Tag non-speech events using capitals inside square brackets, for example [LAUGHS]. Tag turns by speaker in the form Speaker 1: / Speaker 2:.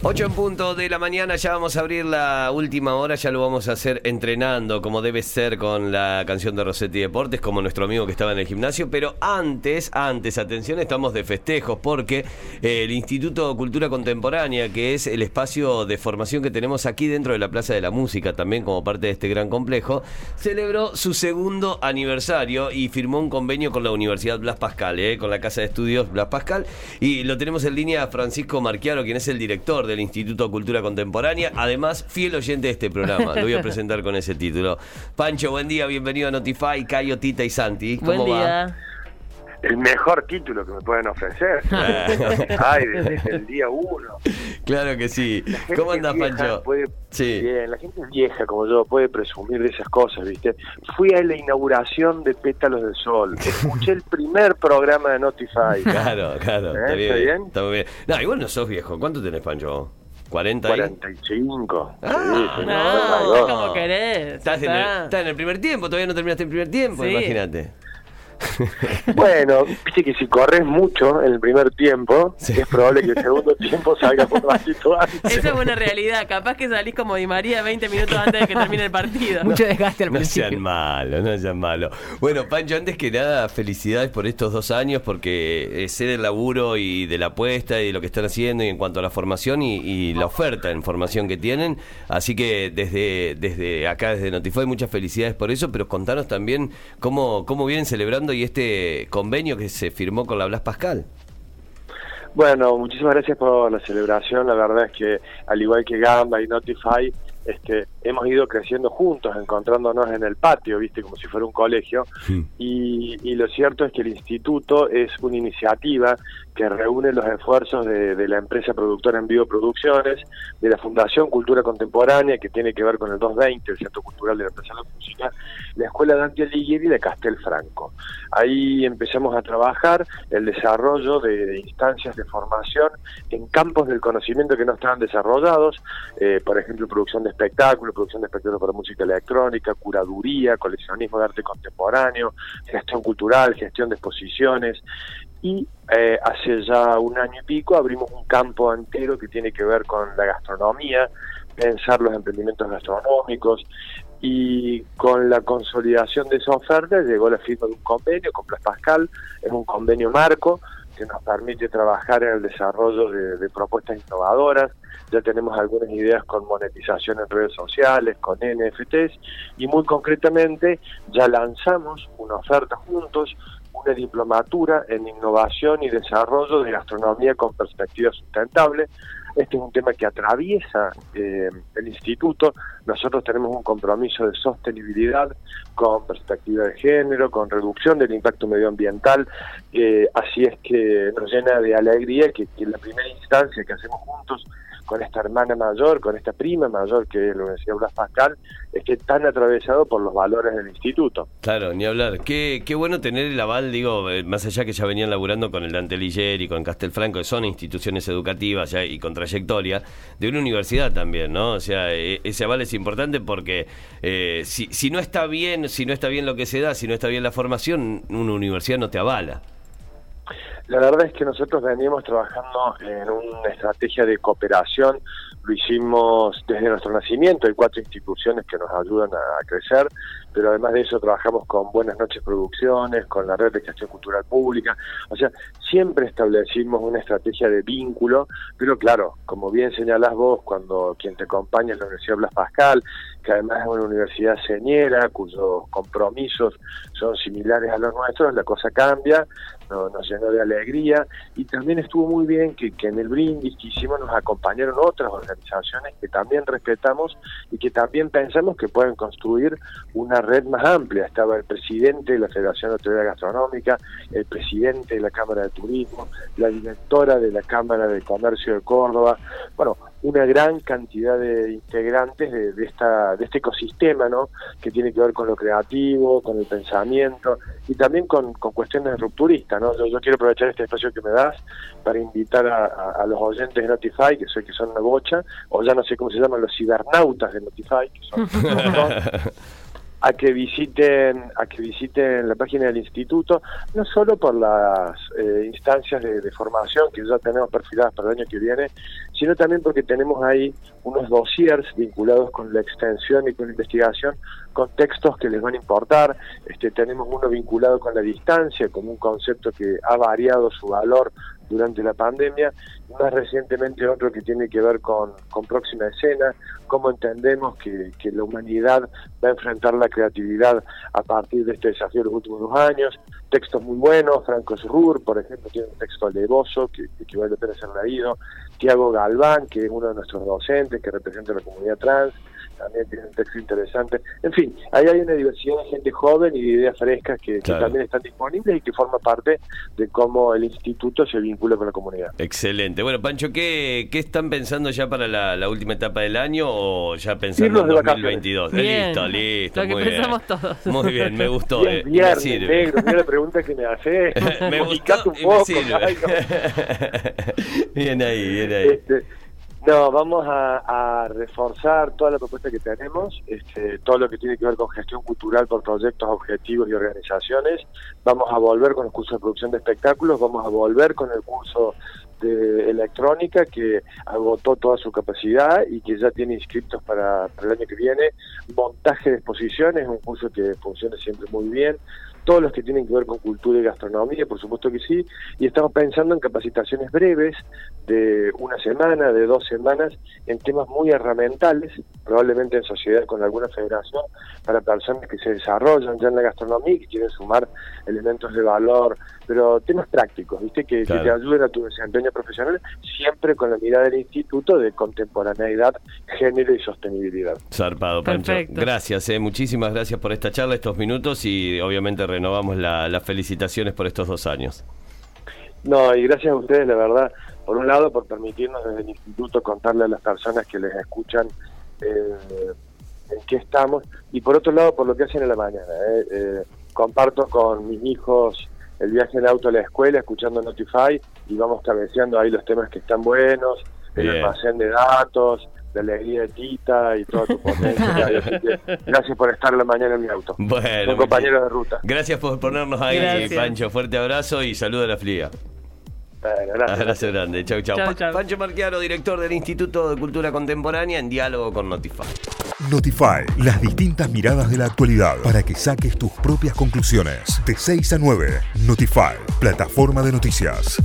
Speaker 1: 8 en punto de la mañana, ya vamos a abrir la última hora, ya lo vamos a hacer entrenando como debe ser con la canción de Rossetti Deportes, como nuestro amigo que estaba en el gimnasio, pero antes, antes, atención, estamos de festejos porque eh, el Instituto Cultura Contemporánea, que es el espacio de formación que tenemos aquí dentro de la Plaza de la Música, también como parte de este gran complejo, celebró su segundo aniversario y firmó un convenio con la Universidad Blas Pascal, eh, con la Casa de Estudios Blas Pascal, y lo tenemos en línea Francisco Marquiaro, quien es el director del Instituto Cultura Contemporánea. Además, fiel oyente de este programa. Lo voy a [LAUGHS] presentar con ese título. Pancho, buen día, bienvenido a Notify, Cayo, Tita y Santi. ¿Cómo
Speaker 2: Buen
Speaker 1: va?
Speaker 3: El mejor título que me pueden ofrecer. [LAUGHS] Ay, desde el día uno.
Speaker 1: Claro que sí. ¿Cómo
Speaker 3: vieja
Speaker 1: Pancho?
Speaker 3: Puede,
Speaker 1: Sí.
Speaker 3: Bien, la gente vieja como yo puede presumir de esas cosas, ¿viste? Fui a la inauguración de Pétalos del Sol. Escuché el primer programa de Notify. [LAUGHS]
Speaker 1: Claro, claro.
Speaker 3: ¿Eh?
Speaker 1: Está bien.
Speaker 3: ¿Está bien?
Speaker 1: Está muy bien. No, igual no sos viejo. ¿Cuánto tenés, Pancho? ¿40 ahí?
Speaker 3: 45.
Speaker 1: Ah,
Speaker 3: sí, señor,
Speaker 2: No,
Speaker 3: no,
Speaker 2: como querés.
Speaker 1: Estás en, el, estás en el primer tiempo, todavía no terminaste el primer tiempo,
Speaker 2: Sí.
Speaker 1: imagínate. [LAUGHS]
Speaker 3: Bueno, viste que si corres mucho en el primer tiempo,
Speaker 1: Sí.
Speaker 3: es probable que el segundo [LAUGHS] tiempo salga un ratito antes.
Speaker 2: Esa es una realidad. Capaz que salís como Di María 20 minutos antes de que termine el partido.
Speaker 4: Mucho desgaste al
Speaker 1: No
Speaker 4: principio.
Speaker 1: sean malos, no sean malos. Bueno, Pancho, antes que nada, felicidades por estos dos años, porque sé del laburo y de la apuesta y de lo que están haciendo y en cuanto a la formación y, y la oferta en formación que tienen. Así que desde, desde acá, desde Notify, muchas felicidades por eso, pero contanos también cómo, cómo vienen celebrando y este convenio que se firmó con la Blas Pascal.
Speaker 3: Bueno, muchísimas gracias por la celebración. La verdad es que, al igual que Gamba y Notify, este, hemos ido creciendo juntos, encontrándonos en el patio, viste, como si fuera un colegio. Y, y lo cierto es que el instituto es una iniciativa que reúne los esfuerzos de, de la empresa productora en vivo Producciones, de la Fundación Cultura Contemporánea, que tiene que ver con el 220, el Centro Cultural de la Empresa de la Música, la Escuela Dante Alighieri y de Castelfranco. Ahí empezamos a trabajar el desarrollo de, de instancias de formación en campos del conocimiento que no estaban desarrollados, eh, por ejemplo, producción de espectáculos, producción de espectáculos para música electrónica, curaduría, coleccionismo de arte contemporáneo, gestión cultural, gestión de exposiciones, y eh, hace ya un año y pico abrimos un campo entero que tiene que ver con la gastronomía, pensar los emprendimientos gastronómicos. Y con la consolidación de esa oferta llegó la firma de un convenio con Blas Pascal, es un convenio marco que nos permite trabajar en el desarrollo de, propuestas innovadoras, ya tenemos algunas ideas con monetización en redes sociales, con NFTs y muy concretamente ya lanzamos una oferta juntos una diplomatura en innovación y desarrollo de gastronomía con perspectiva sustentable. Este es un tema que atraviesa eh, el instituto. Nosotros tenemos un compromiso de sostenibilidad con perspectiva de género, con reducción del impacto medioambiental. Eh, así es que nos llena de alegría que, que en la primera instancia que hacemos juntos con esta hermana mayor, con esta prima mayor que es la Universidad Blas Pascal, esté tan atravesado por los valores del instituto.
Speaker 1: Claro, ni hablar. Qué, qué bueno tener el aval, digo, eh, más allá que ya venían laburando con el Dante Ligier y con Castelfranco, que son instituciones educativas y con trayectoria, de una universidad también, ¿no? O sea, eh, ese aval es importante porque eh, si, si no está bien, si no está bien lo que se da, si no está bien la formación, una universidad no te avala.
Speaker 3: La verdad es que nosotros veníamos trabajando en una estrategia de cooperación, lo hicimos desde nuestro nacimiento, hay cuatro instituciones que nos ayudan a, crecer, pero además de eso trabajamos con Buenas Noches Producciones, con la Red de Gestión Cultural Pública, o sea, siempre establecimos una estrategia de vínculo, pero claro, como bien señalás vos, cuando quien te acompaña es la Universidad Blas Pascal, que además es una universidad señera, cuyos compromisos son similares a los nuestros, la cosa cambia, no- nos llenó de alegría y también estuvo muy bien que, en el brindis que hicimos nos acompañaron otras organizaciones que también respetamos y que también pensamos que pueden construir una red más amplia. Estaba el presidente de la Federación de Hotelería Gastronómica, el presidente de la Cámara de Turismo, la directora de la Cámara de Comercio de Córdoba, bueno, una gran cantidad de integrantes de, de esta de este ecosistema no que tiene que ver con lo creativo con el pensamiento y también con, con cuestiones rupturistas no yo, yo quiero aprovechar este espacio que me das para invitar a, a- a los oyentes de Notify que sé que son una bocha o ya no sé cómo se llaman los cibernautas de Notify que son, [LAUGHS] son- a que visiten a que visiten la página del instituto no solo por las eh, instancias de, formación que ya tenemos perfiladas para el año que viene sino también porque tenemos ahí unos dossiers vinculados con la extensión y con la investigación con textos que les van a importar. Este tenemos uno vinculado con la distancia como un concepto que ha variado su valor durante la pandemia, más recientemente otro que tiene que ver con, con próxima escena, cómo entendemos que, que, la humanidad va a enfrentar la creatividad a partir de este desafío de los últimos dos años, textos muy buenos, Franco Srur, por ejemplo, tiene un texto alevoso que, que vale la pena ser leído, Tiago Galván, que es uno de nuestros docentes, que representa a la comunidad trans, también tiene un texto interesante. En fin, ahí hay una diversidad de gente joven y de ideas frescas que, claro. que, también están disponibles y que forma parte de cómo el instituto se vincula con la comunidad.
Speaker 1: Excelente. Bueno, Pancho, ¿qué, qué están pensando ya para la, la última etapa del año o ya pensando en 2022?
Speaker 2: Bien.
Speaker 1: Listo, listo.
Speaker 2: Lo que
Speaker 1: muy
Speaker 2: pensamos
Speaker 1: bien.
Speaker 2: todos.
Speaker 1: Muy bien, me gustó.
Speaker 3: Bien,
Speaker 1: eh, me
Speaker 3: viernes,
Speaker 1: sirve.
Speaker 3: negro, mira la pregunta que me hace. [LAUGHS]
Speaker 1: me gustó
Speaker 3: un
Speaker 1: y
Speaker 3: poco,
Speaker 1: me sirve.
Speaker 3: ay, [LAUGHS]
Speaker 1: bien ahí, bien ahí.
Speaker 3: Este, no, vamos a, reforzar toda la propuesta que tenemos, este, todo lo que tiene que ver con gestión cultural por proyectos, objetivos y organizaciones. Vamos a volver con el curso de producción de espectáculos, vamos a volver con el curso de electrónica que agotó toda su capacidad y que ya tiene inscriptos para, para el año que viene. Montaje de exposiciones, un curso que funciona siempre muy bien todos los que tienen que ver con cultura y gastronomía, por supuesto que sí, y estamos pensando en capacitaciones breves de una semana, de dos semanas, en temas muy herramientales, probablemente en sociedad con alguna federación, para personas que se desarrollan ya en la gastronomía y que quieren sumar elementos de valor, pero temas prácticos, ¿viste? Que, claro. que te ayuden a tu desempeño profesional, siempre con la mirada del instituto de contemporaneidad, género y sostenibilidad.
Speaker 1: Zarpado, Pancho.
Speaker 2: Perfecto.
Speaker 1: Gracias, eh, muchísimas gracias por esta charla, estos minutos y obviamente renovamos las la felicitaciones por estos dos años.
Speaker 3: No, y gracias a ustedes, la verdad, por un lado, por permitirnos desde el instituto contarle a las personas que les escuchan eh, en qué estamos, y por otro lado, por lo que hacen en la mañana. Eh. Eh, comparto con mis hijos el viaje en auto a la escuela, escuchando Notify, y vamos cabeceando ahí los temas que están buenos, el almacén de datos, la alegría de Tita y toda tu potencia. [LAUGHS] Así que gracias por estar la mañana en mi auto.
Speaker 1: Bueno,
Speaker 3: Son compañeros de ruta.
Speaker 1: Gracias por ponernos ahí,
Speaker 2: Gracias.
Speaker 1: Pancho. Fuerte abrazo y saludo a la fría.
Speaker 3: Bueno, gracias.
Speaker 1: Abrazo grande. Chau, chau.
Speaker 2: Chau, chau.
Speaker 1: Pancho Marquiaro, director del Instituto de Cultura Contemporánea, en diálogo con Notify.
Speaker 5: Notify, las distintas miradas de la actualidad para que saques tus propias conclusiones. De 6 a 9, Notify, plataforma de noticias.